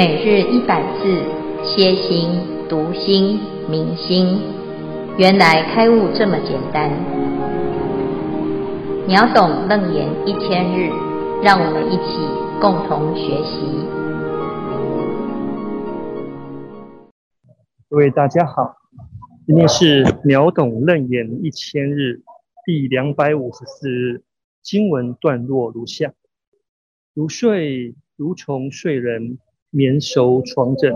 每日一百字，歇心、读心、明心，原来开悟这么简单。秒懂楞严一千日，让我们一起共同学习。各位大家好，今天是秒懂楞严一千日第两百五十四日，经文段落如下：如睡如虫睡人。眠熟床枕，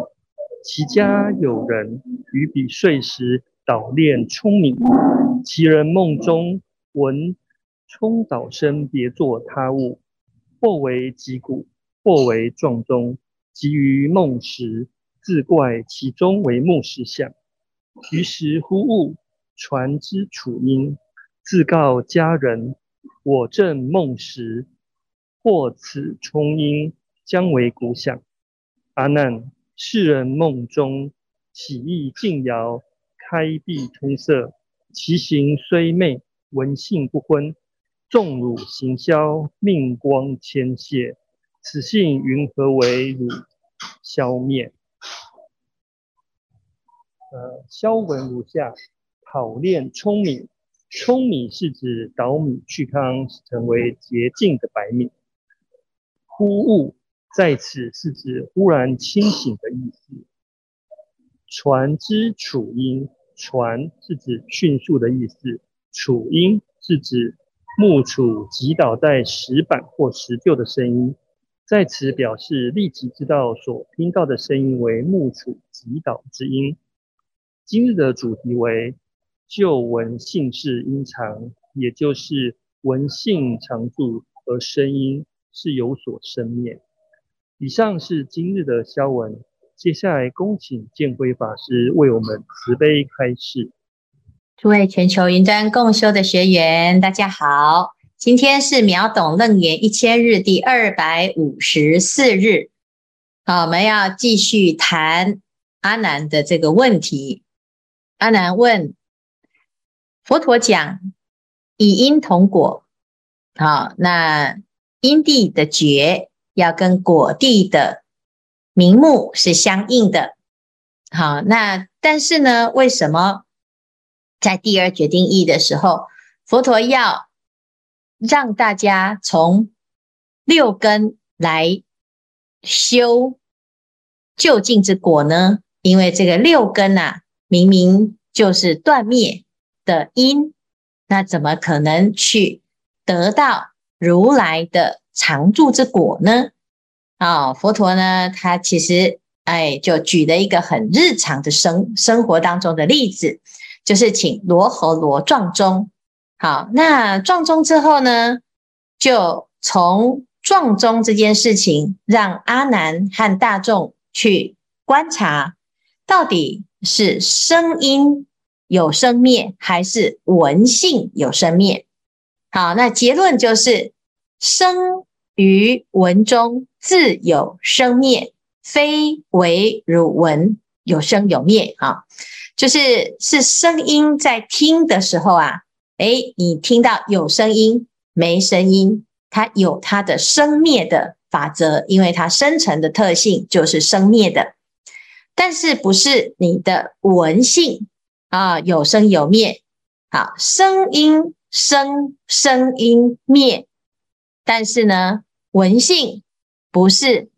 其家有人于彼睡时捣练聪明，其人梦中闻冲捣声，别作他物，或为击鼓，或为撞钟，及于梦时，自怪其中为木石相。于是忽悟传之楚音，自告家人：我正梦时，或此冲音，将为鼓响。阿难，是人梦中起意静摇，开闭通塞，其形虽昧，闻性不昏。纵汝行消，命光迁谢，此性云何为汝消灭？呃，消文如下：捣练聪明，聪明是指捣米去糠，成为洁净的白米。忽物。在此是指忽然清醒的意思。传之处因，传是指迅速的意思，处因是指木杵击捣在石板或石臼的声音。在此表示立即知道所听到的声音为木杵击捣之音。今日的主题为旧闻性是因常，也就是闻性常住而声音是有所生灭。以上是今日的消文，接下来恭请见辉法师为我们慈悲开示。诸位全球云端共修的学员，大家好，今天是秒懂楞严一千日第二百五十四日，好，我们要继续谈阿难的这个问题。阿难问佛陀讲以因同果，好，那因地的觉。要跟果地的名目是相应的，好，那但是呢，为什么在第二决定义的时候，佛陀要让大家从六根来修究竟之果呢？因为这个六根啊，明明就是断灭的因，那怎么可能去得到如来的常住之果呢？啊、佛陀呢，他其实哎，就举了一个很日常的生生活当中的例子，就是请罗睺罗撞钟。好，那撞钟之后呢，就从撞钟这件事情，让阿难和大众去观察，到底是声音有生灭，还是闻性有生灭？好，那结论就是生。于文中自有生灭，非为汝闻有生有灭啊！就是是声音在听的时候啊，诶，你听到有声音没声音，它有它的生灭的法则，因为它生成的特性就是生灭的。但是不是你的闻性啊，有生有灭，好，声音生，声音灭。但是呢，闻性不是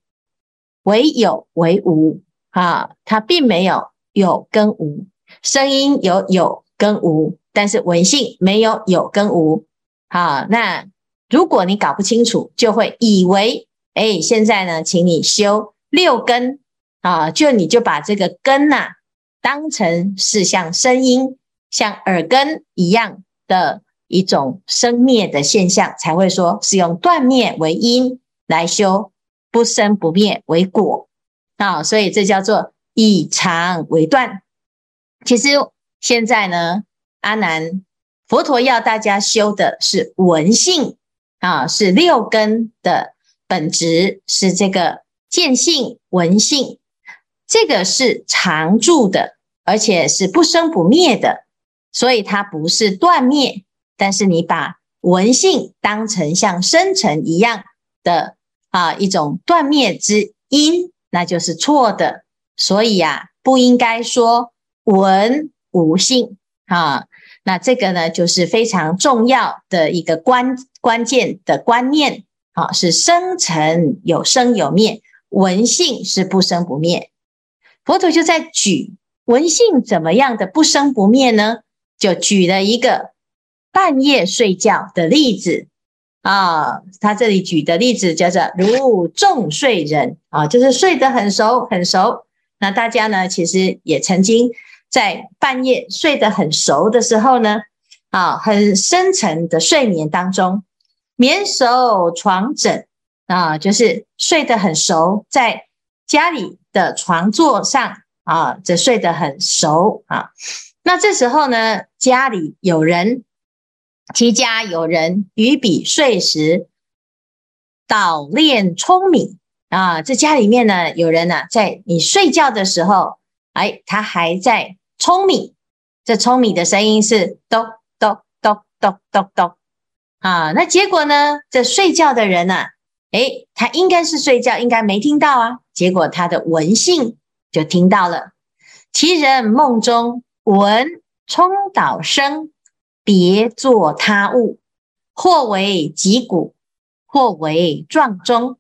唯有唯无啊，它并没有有跟无。声音有有跟无，但是闻性没有有跟无。好，那如果你搞不清楚，就会以为，哎，现在呢，请你修六根啊，就你就把这个根呐、当成是像声音、像耳根一样的。一种生灭的现象，才会说是用断灭为因来修不生不灭为果啊，所以这叫做以常为断。其实现在呢，阿难佛陀要大家修的是闻性啊，是六根的本质，是这个见性闻性，这个是常住的，而且是不生不灭的，所以它不是断灭。但是你把文性当成像生成一样的啊一种断灭之因那就是错的。所以呀、啊，不应该说文无性啊。那这个呢，就是非常重要的一个关关键的观念啊，是生成有生有灭，文性是不生不灭。佛陀就在举文性怎么样的不生不灭呢？就举了一个半夜睡觉的例子。啊，他这里举的例子叫做如众睡人啊，就是睡得很熟很熟。那大家呢，其实也曾经在半夜睡得很熟的时候呢，啊，很深沉的睡眠当中，眠熟床枕啊，就是睡得很熟，在家里的床座上啊，这睡得很熟啊。那这时候呢，家里有人。其家有人于彼睡时，捣炼舂米啊！这家里面呢，有人呢、啊，在你睡觉的时候，哎，他还在舂米。这舂米的声音是咚咚咚咚咚咚啊！那结果呢，这睡觉的人呢、啊，哎，他应该是睡觉，应该没听到啊。结果他的闻性就听到了，其人梦中闻冲捣声。别作他物，或为击鼓，或为撞钟。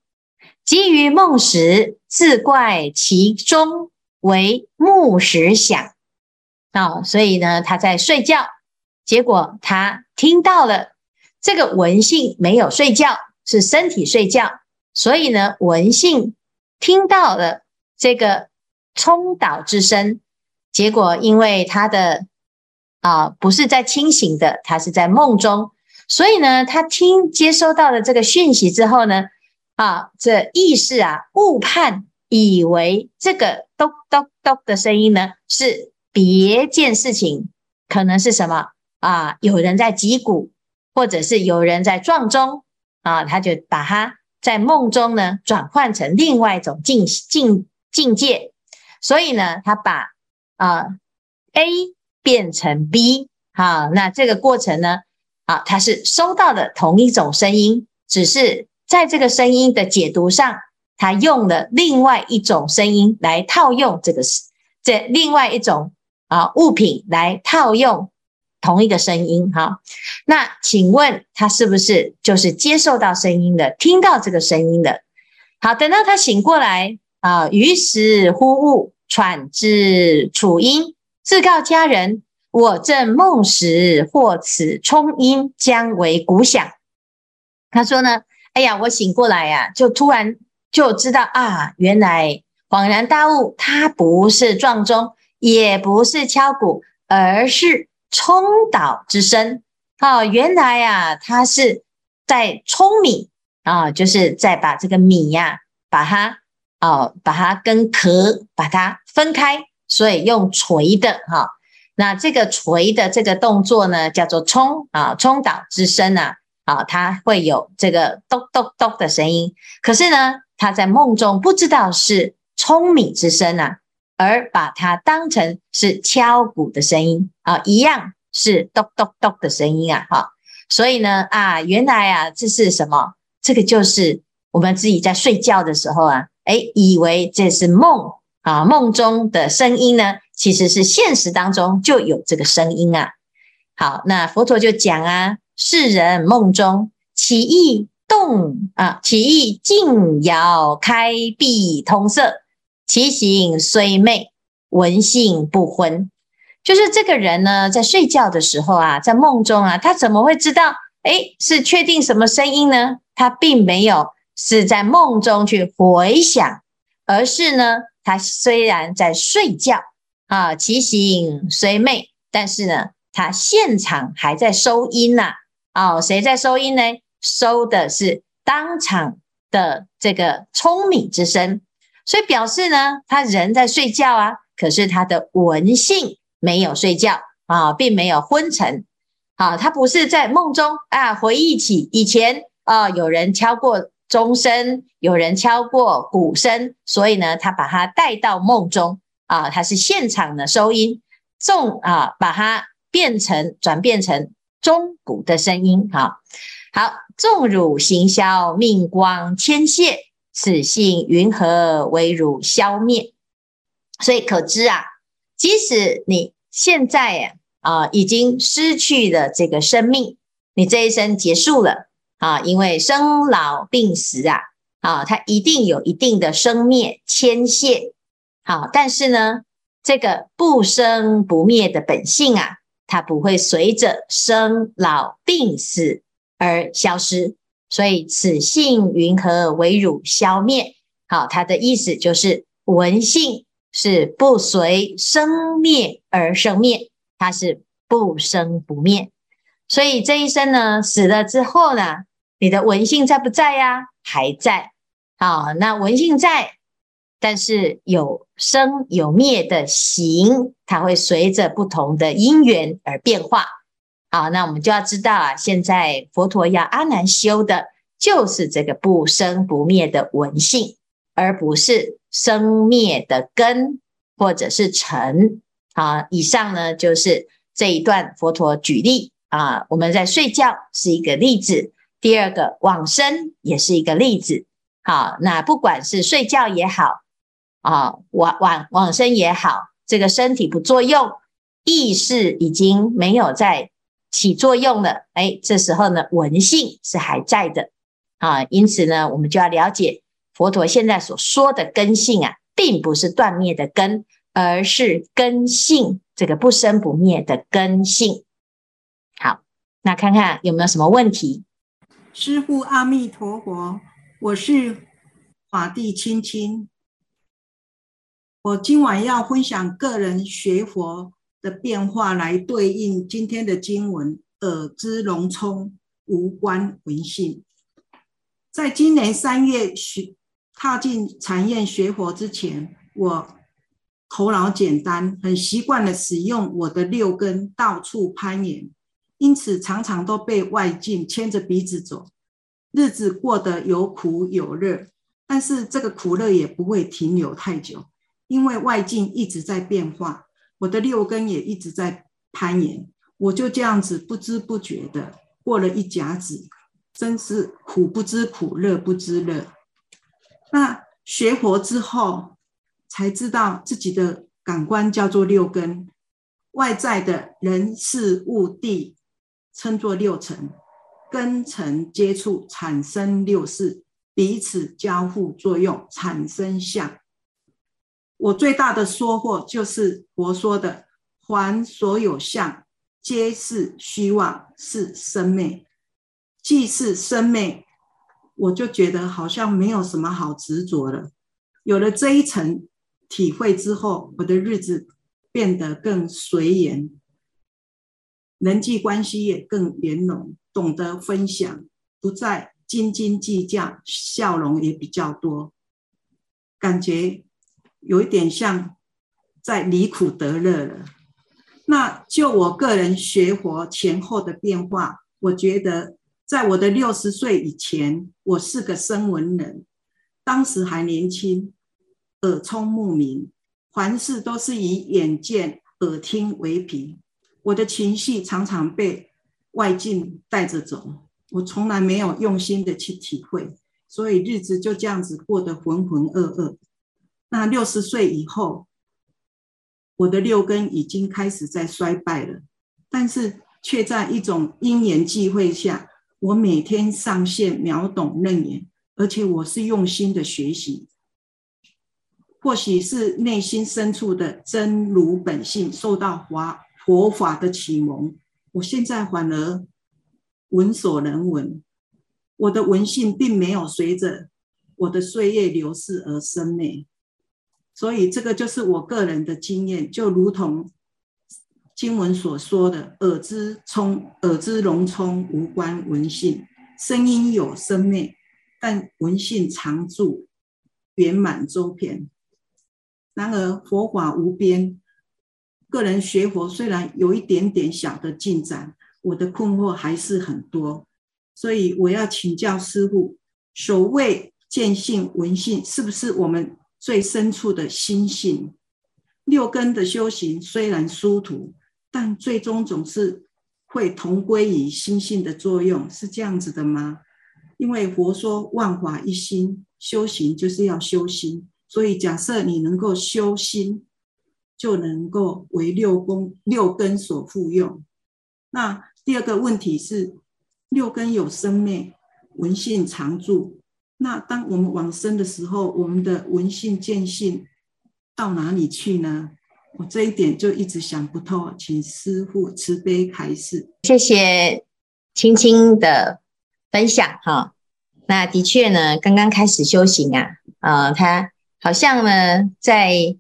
及于梦时，自怪其钟为木石响。啊，所以呢，他在睡觉，结果他听到了这个文性没有睡觉，是身体睡觉，所以呢，文性听到了这个冲捣之声，结果因为他的。啊，不是在清醒的，他是在梦中，所以呢，他听接收到了这个讯息之后呢，啊，这意识啊误判，以为这个咚咚咚的声音呢是别件事情，可能是什么啊？有人在击鼓，或者是有人在撞钟啊，他就把它在梦中呢转换成另外一种境境境界，所以呢，他把啊 A。变成 B，好，那这个过程呢？啊，它是收到的同一种声音，只是在这个声音的解读上，它用了另外一种声音来套用这个这另外一种啊物品来套用同一个声音。哈，那请问他是不是就是接受到声音的，听到这个声音的？好，等到他醒过来啊，于是忽悟，喘之楚音。自告家人：“我正梦时，或此冲音，将为鼓响。”他说呢：“哎呀，我醒过来呀、就突然就知道啊，原来恍然大悟，它不是撞钟，也不是敲鼓，而是冲捣之声。哦，原来呀，它是在舂米啊，就是在把这个米呀、把它哦，把它跟壳把它分开。”所以用锤的哈，那这个锤的这个动作呢，叫做冲啊，冲捣之声呐，啊，它会有这个咚咚咚的声音。可是呢，他在梦中不知道是舂米之声啊，而把它当成是敲鼓的声音啊，一样是咚咚咚的声音啊，哈。所以呢，啊，原来啊，这是什么？这个就是我们自己在睡觉的时候啊，哎，以为这是梦。啊，梦中的声音呢，其实是现实当中就有这个声音啊。好，那佛陀就讲啊，世人梦中起意动啊，起意静摇开闭通塞，其形虽昧，闻性不昏。就是这个人呢，在睡觉的时候啊，在梦中啊，他怎么会知道？诶，是确定什么声音呢？他并没有是在梦中去回想，而是呢。他虽然在睡觉啊，其形虽昧，但是呢，他现场还在收音呐、啊。哦，谁在收音呢？收的是当场的这个聪明之声，所以表示呢，他人在睡觉啊，可是他的闻性没有睡觉啊，并没有昏沉。啊，他不是在梦中啊，回忆起以前啊，有人敲过。钟声，有人敲过鼓声，所以呢，他把它带到梦中啊，他是现场的收音，重啊，把它变成转变成钟鼓的声音。好，好，众汝行销命光天谢，此性云何为汝消灭？所以可知啊，即使你现在呀啊、已经失去了这个生命，你这一生结束了啊，因为生老病死啊啊，它一定有一定的生灭牵线。好，但是呢，这个不生不灭的本性啊，它不会随着生老病死而消失。所以此性云何为汝消灭？好，它的意思就是文性是不随生灭而生灭，它是不生不灭。所以这一生呢，死了之后呢，你的文性在不在呀、还在。好，那文性在，但是有生有灭的形，它会随着不同的因缘而变化。好，那我们就要知道啊，现在佛陀要阿难修的，就是这个不生不灭的文性，而不是生灭的根或者是尘。好，以上呢就是这一段佛陀举例啊，我们在睡觉是一个例子，第二个往生也是一个例子。好，那不管是睡觉也好啊，往往往生也好，这个身体不作用，意识已经没有在。起作用了，哎，这时候呢，文性是还在的啊，因此呢，我们就要了解佛陀现在所说的根性啊，并不是断灭的根，而是根性，这个不生不灭的根性。那看看有没有什么问题？师父阿弥陀佛，我是法地青青，我今晚要分享个人学佛。的变化来对应今天的经文，耳支聋聪无关闻性。在今年三月学踏进禅院学佛之前，我头脑简单，很习惯的使用我的六根到处攀岩，因此常常都被外境牵着鼻子走，日子过得有苦有乐，但是这个苦乐也不会停留太久，因为外境一直在变化。我的六根也一直在攀岩，我就这样子不知不觉的过了一甲子，真是苦不知苦，乐不知乐。那学佛之后，才知道自己的感官叫做六根，外在的人事物地称作六尘，根尘接触产生六识，彼此交互作用产生相。我最大的收获就是佛说的“凡所有相，皆是虚妄，是生灭”。既是生灭，我就觉得好像没有什么好执着了。有了这一层体会之后，我的日子变得更随缘，人际关系也更圆融，懂得分享，不再斤斤计较，笑容也比较多，感觉。有一点像在离苦得乐了。那就我个人学佛前后的变化，我觉得在我的六十岁以前，我是个生闻人，当时还年轻，耳聪目明，凡事都是以眼见、耳听为凭。我的情绪常常被外境带着走，我从来没有用心的去体会，所以日子就这样子过得浑浑噩噩。那六十岁以后，我的六根已经开始在衰败了，但是却在一种因缘际会下，我每天上线秒懂楞严，而且我是用心的学习。或许是内心深处的真如本性受到华佛法的启蒙，我现在反而闻所能闻，我的闻性并没有随着我的岁月流逝而生灭。所以这个就是我个人的经验，就如同经文所说的“耳之聪，耳之聋聪，无关闻性”，声音有生灭，但闻性常住，圆满周遍。然而佛法无边，个人学佛虽然有一点点小的进展，我的困惑还是很多，所以我要请教师父，所谓见性闻性，是不是我们最深处的心性，六根的修行虽然殊途，但最终总是会同归于心性的作用，是这样子的吗？因为佛说万法一心，修行就是要修心，所以假设你能够修心，就能够为六根六根所护用。那第二个问题是，六根有生灭，闻性常住。那当我们往生的时候，我们的闻性见性到哪里去呢？我这一点就一直想不透，请师父慈悲开示。谢谢青青的分享哈。那的确呢，刚刚开始修行啊，呃，他好像呢，在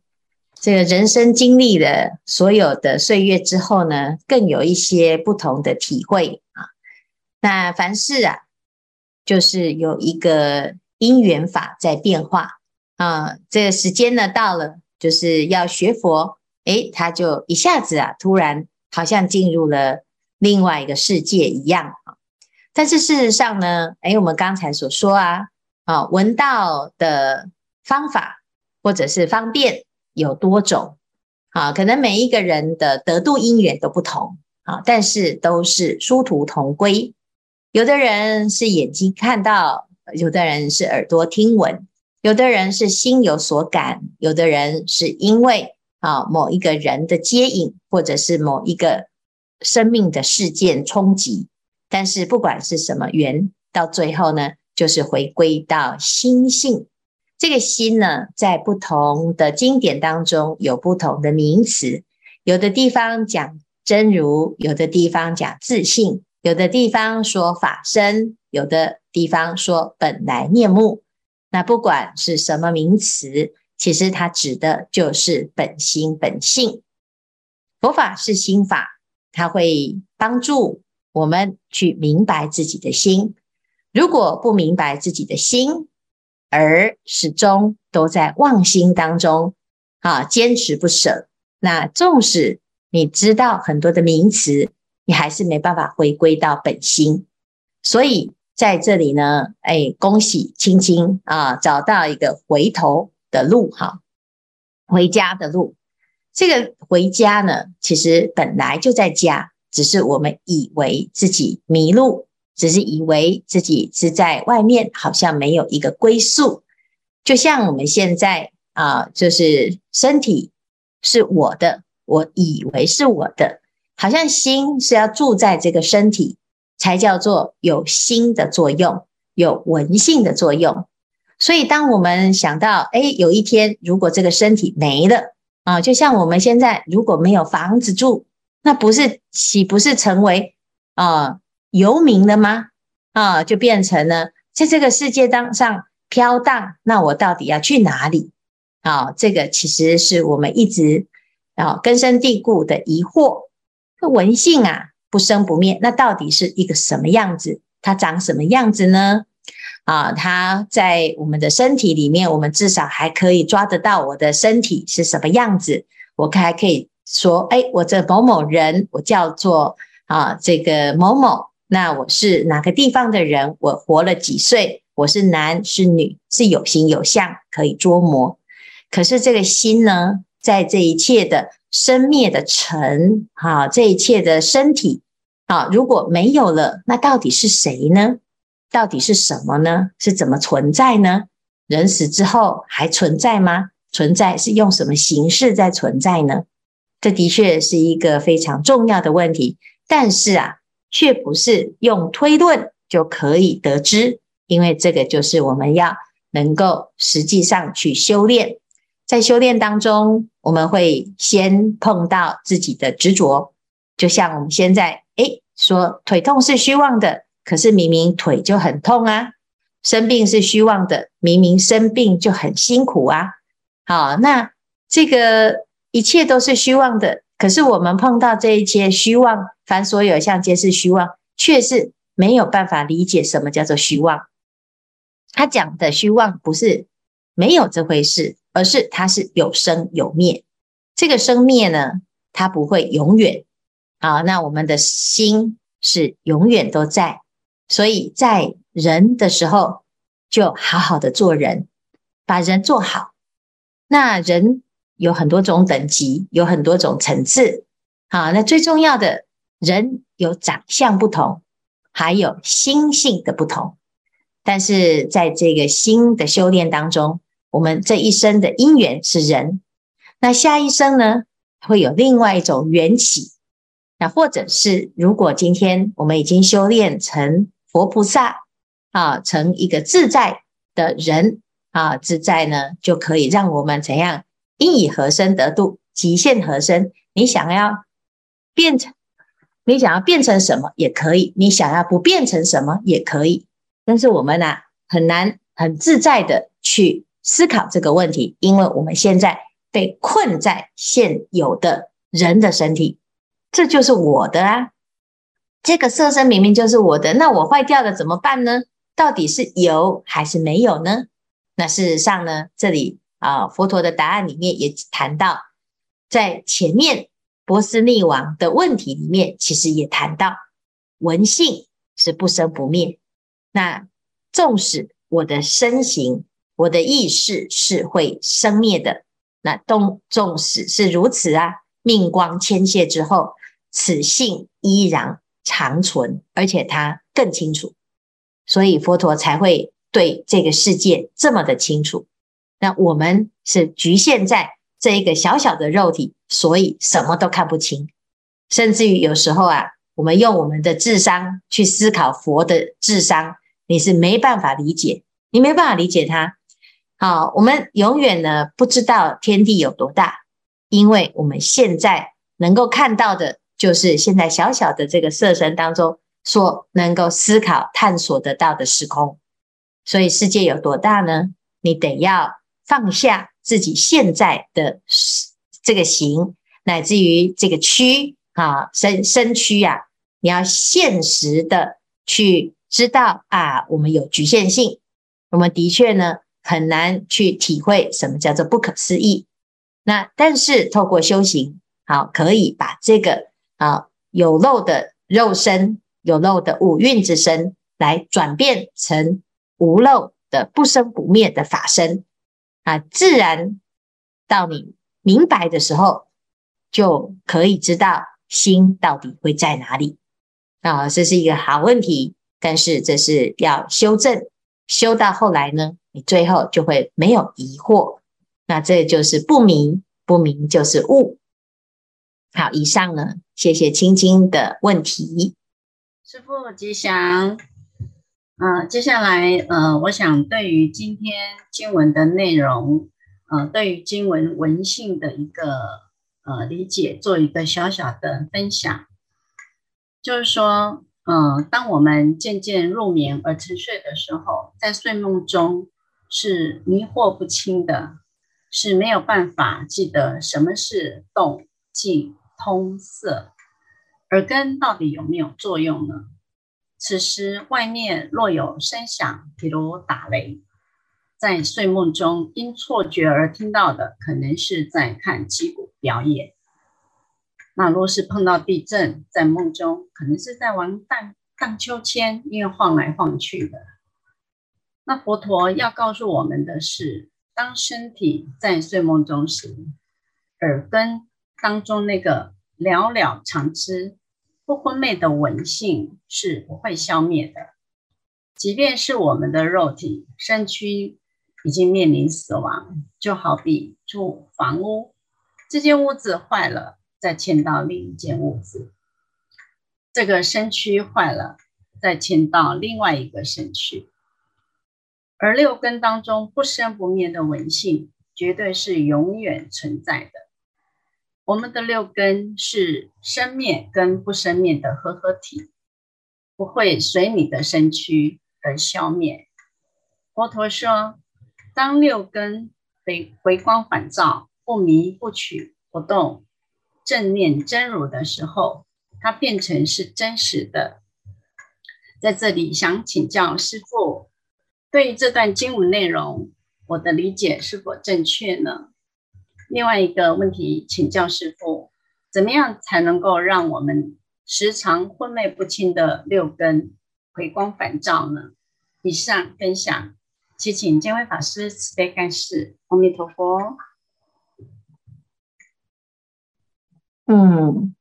这个人生经历了所有的岁月之后呢，更有一些不同的体会啊。那凡事啊，就是有一个因缘法在变化啊。这个时间呢到了，就是要学佛，诶，他就一下子啊，突然好像进入了另外一个世界一样啊。但是事实上呢，诶，我们刚才所说啊，啊，闻道的方法或者是方便有多种啊，可能每一个人的得度因缘都不同啊，但是都是殊途同归。有的人是眼睛看到，有的人是耳朵听闻，有的人是心有所感，有的人是因为啊某一个人的接引，或者是某一个生命的事件冲击。但是不管是什么缘，到最后呢，就是回归到心性。这个心呢，在不同的经典当中有不同的名词，有的地方讲真如，有的地方讲自信。有的地方说法身，有的地方说本来面目。那不管是什么名词，其实它指的就是本心本性。佛法是心法，它会帮助我们去明白自己的心。如果不明白自己的心，而始终都在妄心当中啊，坚持不舍，那纵使你知道很多的名词。你还是没办法回归到本心，所以在这里呢，哎，恭喜青青啊，找到一个回头的路哈，回家的路。这个回家呢，其实本来就在家，只是我们以为自己迷路，只是以为自己是在外面，好像没有一个归宿。就像我们现在啊，就是身体是我的，我以为是我的。好像心是要住在这个身体，才叫做有心的作用，有文性的作用。所以，当我们想到，哎，有一天如果这个身体没了啊，就像我们现在如果没有房子住，那不是岂不是成为啊游民了吗？啊，就变成了在这个世界当上飘荡。那我到底要去哪里？啊，这个其实是我们一直啊根深蒂固的疑惑。这文性啊，不生不灭，那到底是一个什么样子？它长什么样子呢？啊，它在我们的身体里面，我们至少还可以抓得到我的身体是什么样子。我还可以说，哎，我这某某人，我叫做啊这个某某，那我是哪个地方的人？我活了几岁？我是男是女？是有形有相可以捉摸。可是这个心呢，在这一切的。生灭的尘，哈，这一切的身体，啊，如果没有了，那到底是谁呢？到底是什么呢？是怎么存在呢？人死之后还存在吗？存在是用什么形式在存在呢？这的确是一个非常重要的问题，但是啊，却不是用推论就可以得知，因为这个就是我们要能够实际上去修炼。在修炼当中，我们会先碰到自己的执着，就像我们现在诶说腿痛是虚妄的，可是明明腿就很痛啊；生病是虚妄的，明明生病就很辛苦啊。好，那这个一切都是虚妄的，可是我们碰到这一切虚妄，凡所有相皆是虚妄，却是没有办法理解什么叫做虚妄。他讲的虚妄不是没有这回事。而是它是有生有灭，这个生灭呢，它不会永远。好，那我们的心是永远都在，所以在人的时候就好好的做人，把人做好。那人有很多种等级，有很多种层次。好，那最重要的人有长相不同，还有心性的不同。但是在这个心的修炼当中，我们这一生的因缘是人，那下一生呢，会有另外一种缘起。那或者是如果今天我们已经修炼成佛菩萨啊，成一个自在的人啊，自在呢就可以让我们怎样？应以何身得度？极限何身？你想要变成，你想要变成什么也可以，你想要不变成什么也可以。但是我们呢、啊，很难很自在的去思考这个问题，因为我们现在被困在现有的人的身体，这就是我的啊。这个色身明明就是我的，那我坏掉了怎么办呢？到底是有还是没有呢？那事实上呢，这里。啊，佛陀的答案里面也谈到，在前面波斯匿王的问题里面，其实也谈到文性是不生不灭。那纵使我的身形、我的意识是会生灭的，那纵纵使是如此啊，命光迁谢之后，此性依然长存，而且它更清楚，所以佛陀才会对这个世界这么的清楚。那我们是局限在这一个小小的肉体，所以什么都看不清，甚至于有时候啊，我们用我们的智商去思考佛的智商，你是没办法理解，你没办法理解它。好，我们永远呢不知道天地有多大，因为我们现在能够看到的，就是现在小小的这个色身当中所能够思考探索得到的时空。所以世界有多大呢？你得要。放下自己现在的这个形，乃至于这个躯啊身身躯啊，你要现实的去知道啊，我们有局限性，我们的确呢很难去体会什么叫做不可思议。那但是透过修行，好可以把这个啊有漏的肉身、有漏的五蕴之身，来转变成无漏的不生不灭的法身。啊，自然到你明白的时候，就可以知道心到底会在哪里。啊，这是一个好问题，但是这是要修正，修到后来呢，你最后就会没有疑惑。那这就是不明，不明就是悟。好，以上呢，谢谢青青的问题。师父吉祥。呃，接下来，呃，我想对于今天经文的内容，呃，对于经文文性的一个呃理解，做一个小小的分享。就是说，呃，当我们渐渐入眠而沉睡的时候，在睡梦中是迷惑不清的，是没有办法记得什么是动、静、通、色，耳根到底有没有作用呢？此时外面若有声响，譬如打雷，在睡梦中因错觉而听到的，可能是在看击鼓表演。那若是碰到地震，在梦中可能是在玩荡荡秋千，因为晃来晃去的。那佛陀要告诉我们的是，当身体在睡梦中时，耳根当中那个了了常知。不昏昧的闻性是不会消灭的，即便是我们的肉体身躯已经面临死亡，就好比住房屋，这间屋子坏了，再迁到另一间屋子；这个身躯坏了，再迁到另外一个身躯。而六根当中不生不灭的文性，绝对是永远存在的。我们的六根是生灭跟不生灭的合合体，不会随你的身躯而消灭。佛陀说，当六根回回光返照，不迷不取不动，正念真如的时候，它变成是真实的。在这里想请教师父，对于这段经文内容，我的理解是否正确呢？另外一个问题，请教师父，怎么样才能够让我们时常昏昧不清的六根回光返照呢？以上分享，祈请见辉法师慈悲开示。阿弥陀佛。嗯，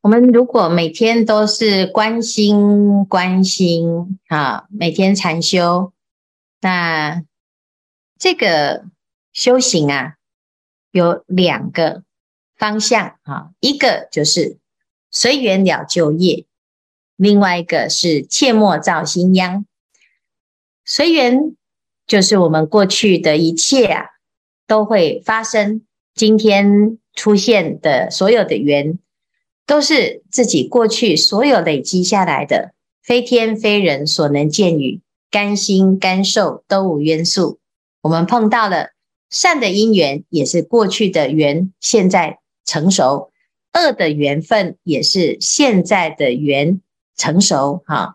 我们如果每天都是关心关心啊，每天禅修那这个修行啊，有两个方向啊，一个就是随缘了就业，另外一个是切莫造新殃。随缘就是我们过去的一切啊，都会发生。今天出现的所有的缘，都是自己过去所有累积下来的，非天非人所能见与，甘心甘受都无冤素。我们碰到了善的因缘，也是过去的缘，现在成熟；恶的缘分也是现在的缘成熟。哈，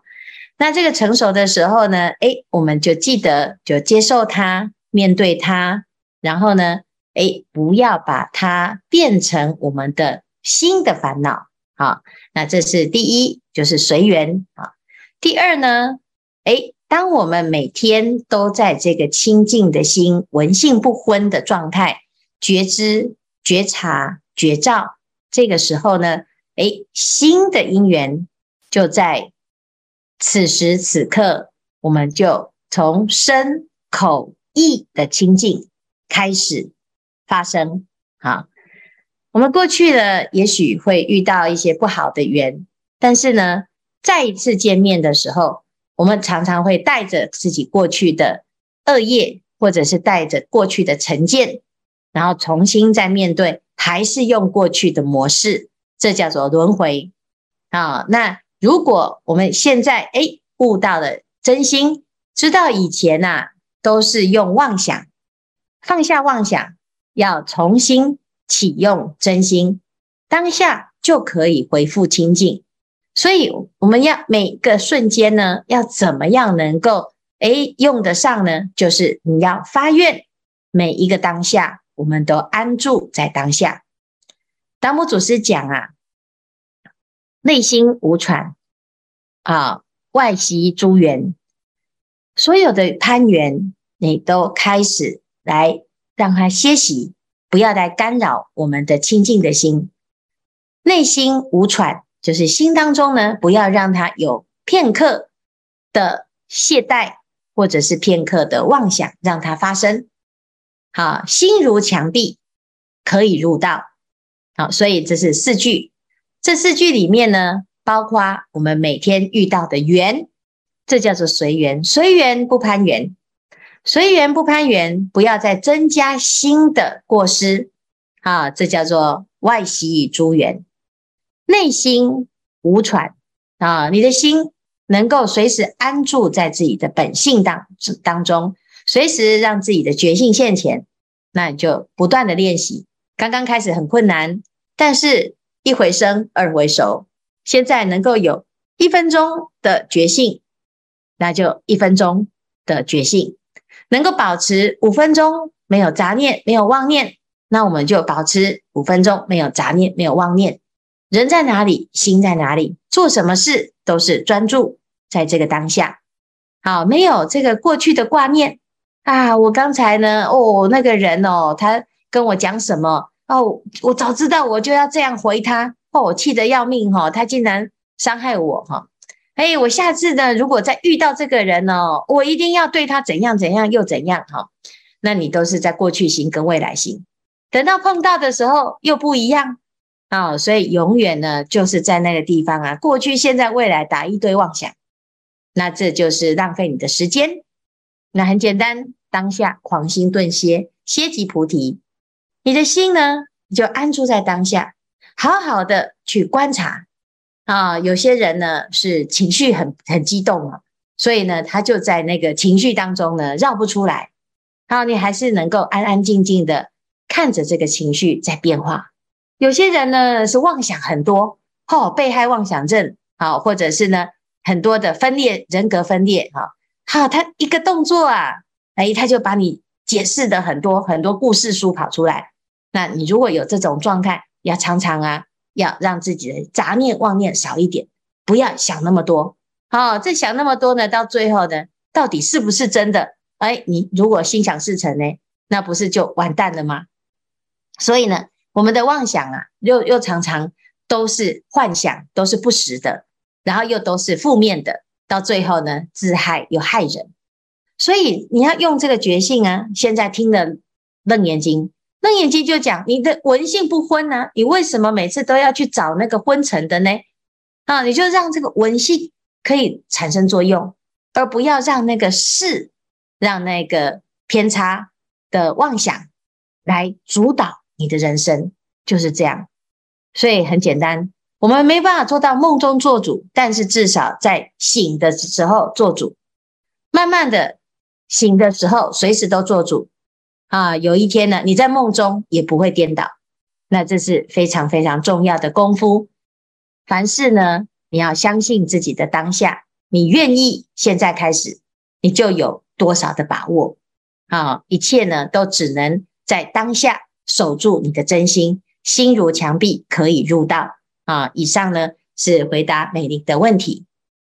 那这个成熟的时候呢，诶，我们就记得就接受它，面对它，然后呢，诶，不要把它变成我们的新的烦恼。好，那这是第一，就是随缘啊。第二呢，诶，当我们每天都在这个清净的心、闻性不昏的状态，觉知、觉察、觉照，这个时候呢，诶，新的因缘就在此时此刻，我们就从身口意的清净开始发生。好。我们过去呢，也许会遇到一些不好的缘，但是呢，再一次见面的时候，我们常常会带着自己过去的恶业，或者是带着过去的成见，然后重新再面对，还是用过去的模式，这叫做轮回啊。那如果我们现在诶悟到了真心，知道以前呐、啊、都是用妄想，放下妄想，要重新。启用真心，当下就可以恢复清净。所以我们要每个瞬间呢，要怎么样能够诶用得上呢？就是你要发愿，每一个当下，我们都安住在当下。达摩祖师讲啊，内心无喘啊，外息诸缘，所有的攀缘，你都开始来让它歇息。不要来干扰我们的清净的心，内心无喘，就是心当中呢，不要让它有片刻的懈怠，或者是片刻的妄想，让它发生。好，心如墙壁，可以入道。好，所以这是四句。这四句里面呢，包括我们每天遇到的缘，这叫做随缘，随缘不攀缘。随缘不攀缘，不要再增加新的过失啊！这叫做外息诸缘。内心无喘啊，你的心能够随时安住在自己的本性当当中，随时让自己的觉性现前，那你就不断的练习。刚刚开始很困难，但是一回生二回熟，现在能够有一分钟的觉性，那就一分钟的觉性。能够保持五分钟没有杂念、没有妄念，那我们就保持五分钟没有杂念、没有妄念。人在哪里，心在哪里，做什么事都是专注在这个当下。好，没有这个过去的挂念啊！我刚才呢，哦，那个人哦，他跟我讲什么？哦，我早知道我就要这样回他。哦，我气得要命哈、哦，他竟然伤害我哈。哦哎，我下次呢，如果再遇到这个人哦，我一定要对他怎样怎样又怎样哈。那你都是在过去心跟未来心，等到碰到的时候又不一样啊。所以永远呢，就是在那个地方啊，过去、现在、未来打一堆妄想，那这就是浪费你的时间。那很简单，当下狂心顿歇，歇即菩提。你的心呢，就安住在当下，好好的去观察。啊，有些人呢是情绪很很激动啊，所以呢，他就在那个情绪当中呢绕不出来。好，你还是能够安安静静的看着这个情绪在变化。有些人呢是妄想很多，哦，被害妄想症，好，或者是呢很多的分裂人格分裂，哈，好，他一个动作啊，哎，他就把你解释的很多很多故事书跑出来。那你如果有这种状态，要常常啊。要让自己的杂念妄念少一点，不要想那么多。好、哦，这想那么多呢，到最后呢，到底是不是真的？哎，你如果心想事成呢，那不是就完蛋了吗？所以呢，我们的妄想啊，又又常常都是幻想，都是不实的，然后又都是负面的，到最后呢，自害又害人。所以你要用这个觉性啊。现在听了《楞严经》，《楞严经》就讲你的闻性不昏啊，你为什么每次都要去找那个昏沉的呢？啊，你就让这个闻性可以产生作用，而不要让那个事，让那个偏差的妄想来主导你的人生，就是这样。所以很简单。我们没办法做到梦中做主，但是至少在醒的时候做主。慢慢的醒的时候，随时都做主啊！有一天呢，你在梦中也不会颠倒。那这是非常非常重要的功夫。凡事呢，你要相信自己的当下，你愿意现在开始，你就有多少的把握啊！一切呢，都只能在当下守住你的真心，心如墙壁，可以入道。啊，以上呢是回答美玲的问题。